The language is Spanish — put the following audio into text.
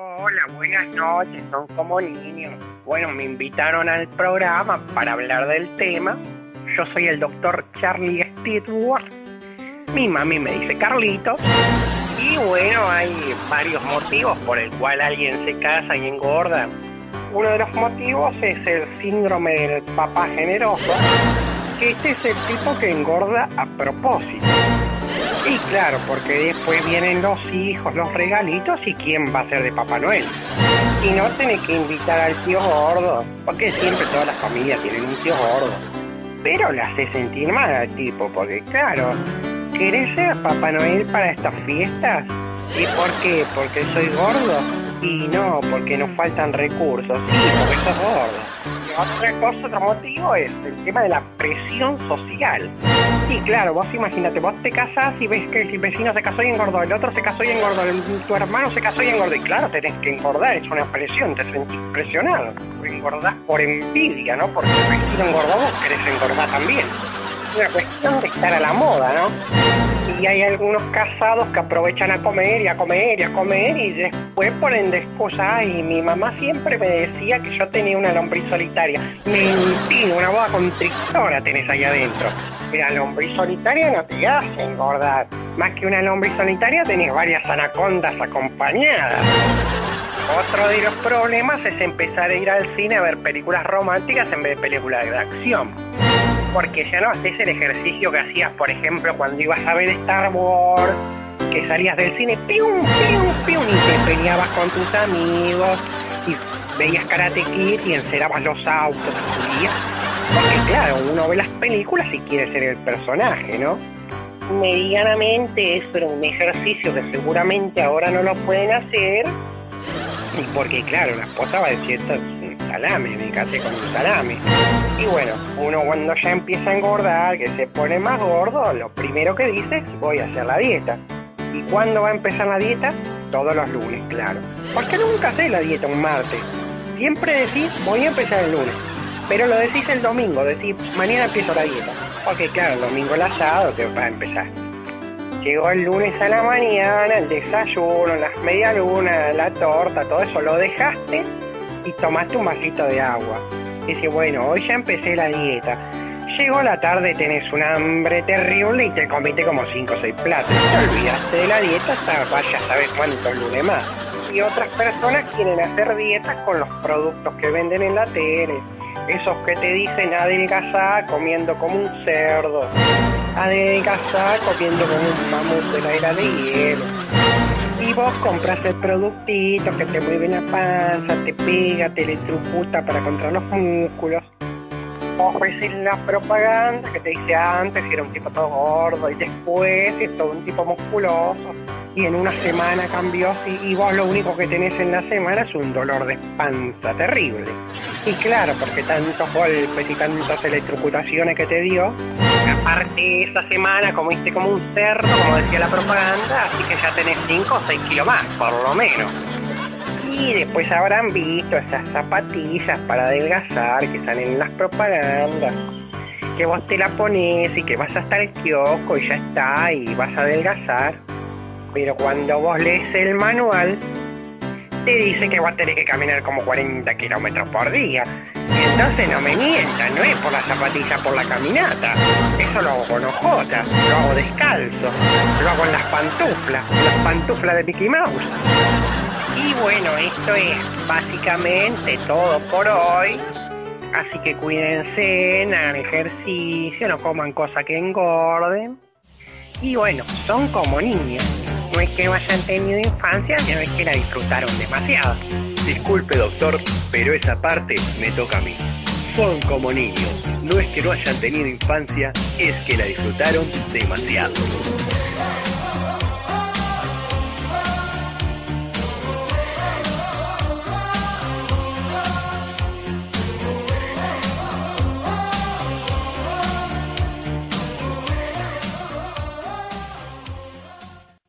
Hola, buenas noches, son como niños. Bueno, me invitaron al programa para hablar del tema. Yo soy el doctor Charlie Stewart. Mi mami me dice Carlito. Y bueno, hay varios motivos por el cual alguien se casa y engorda. Uno de los motivos es el síndrome del papá generoso, que este es el tipo que engorda a propósito. Y claro, porque después vienen los hijos, los regalitos y quién va a ser de Papá Noel. Y no tenés que invitar al tío gordo, porque siempre todas las familias tienen un tío gordo. Pero le hace sentir mal al tipo, porque claro, ¿querés ser Papá Noel para estas fiestas? ¿Y por qué? ¿Porque soy gordo? Y no, porque nos faltan recursos. Sí, porque sos gordo. Cosa, otro motivo es el tema de la presión social. Y claro, vos imagínate, vos te casás y ves que el vecino se casó y engordó, el otro se casó y engordó, tu hermano se casó y engordó. Y claro, tenés que engordar, es una presión, te sentís presionado. Engordás por envidia, ¿no? Porque el vecino engordó, vos querés engordar también. Es una cuestión de estar a la moda, ¿no? Y hay algunos casados que aprovechan a comer y a comer y a comer y después ponen de excusa. Ay, mi mamá siempre me decía que yo tenía una lombriz solitaria. Mentira, una boda constrictora tenés ahí adentro. La lombriz solitaria no te hace engordar. Más que una lombriz solitaria tenés varias anacondas acompañadas. Otro de los problemas es empezar a ir al cine a ver películas románticas en vez de películas de acción. Porque ya no haces el ejercicio que hacías, por ejemplo, cuando ibas a ver Star Wars, que salías del cine, pium, pium, pium, y te peleabas con tus amigos, y veías Karate Kid y encerabas los autos, subías. Porque claro, uno ve las películas y quiere ser el personaje, ¿no? Medianamente eso era un ejercicio que seguramente ahora no lo pueden hacer, y porque claro, la esposa va a decir, salame, me casé con un salame. Y bueno, uno cuando ya empieza a engordar, que se pone más gordo, lo primero que dice es voy a hacer la dieta. ¿Y cuándo va a empezar la dieta? Todos los lunes, claro. Porque nunca haces la dieta un martes. Siempre decís voy a empezar el lunes. Pero lo decís el domingo, decís mañana empiezo la dieta. Porque claro, el domingo el asado te va a empezar. Llegó el lunes a la mañana, el desayuno, las medialunas, la torta, todo eso lo dejaste y tomaste un vasito de agua. Y dices, bueno, hoy ya empecé la dieta. Llegó la tarde, tenés un hambre terrible y te comiste como 5 o 6 platos. Te olvidaste de la dieta hasta vaya a saber cuántos lunes más. Y otras personas quieren hacer dietas con los productos que venden en la tele. Esos que te dicen adelgazar comiendo como un cerdo. Adelgazar comiendo como un mamut de la era de hielo. Vos compras el productito que te mueve la panza, te pega, te electrocuta para contra los músculos. En la propaganda que te dice antes que era un tipo todo gordo y después es todo un tipo musculoso. Y en una semana cambió y vos lo único que tenés en la semana es un dolor de panza terrible. Y claro, porque tantos golpes y tantas electrocutaciones que te dio, aparte esa semana comiste como un cerdo, como decía la propaganda, así que ya tenés 5 o 6 kilos más, por lo menos. Y después habrán visto esas zapatillas para adelgazar que salen en las propagandas. Que vos te la pones y que vas hasta el kiosco y ya está y vas a adelgazar. Pero cuando vos lees el manual, te dice que vas a tener que caminar como 40 kilómetros por día. Entonces no me mientas, no es por la zapatilla, por la caminata. Eso lo hago con ojotas, lo hago descalzo, lo hago en las pantuflas, las pantuflas de Mickey Mouse. Y bueno, esto es básicamente todo por hoy. Así que cuídense, hagan ejercicio, no coman cosas que engorden. Y bueno, son como niños. No es que no hayan tenido infancia, sino es que la disfrutaron demasiado. Disculpe, doctor, pero esa parte me toca a mí. Son como niños. No es que no hayan tenido infancia, es que la disfrutaron demasiado.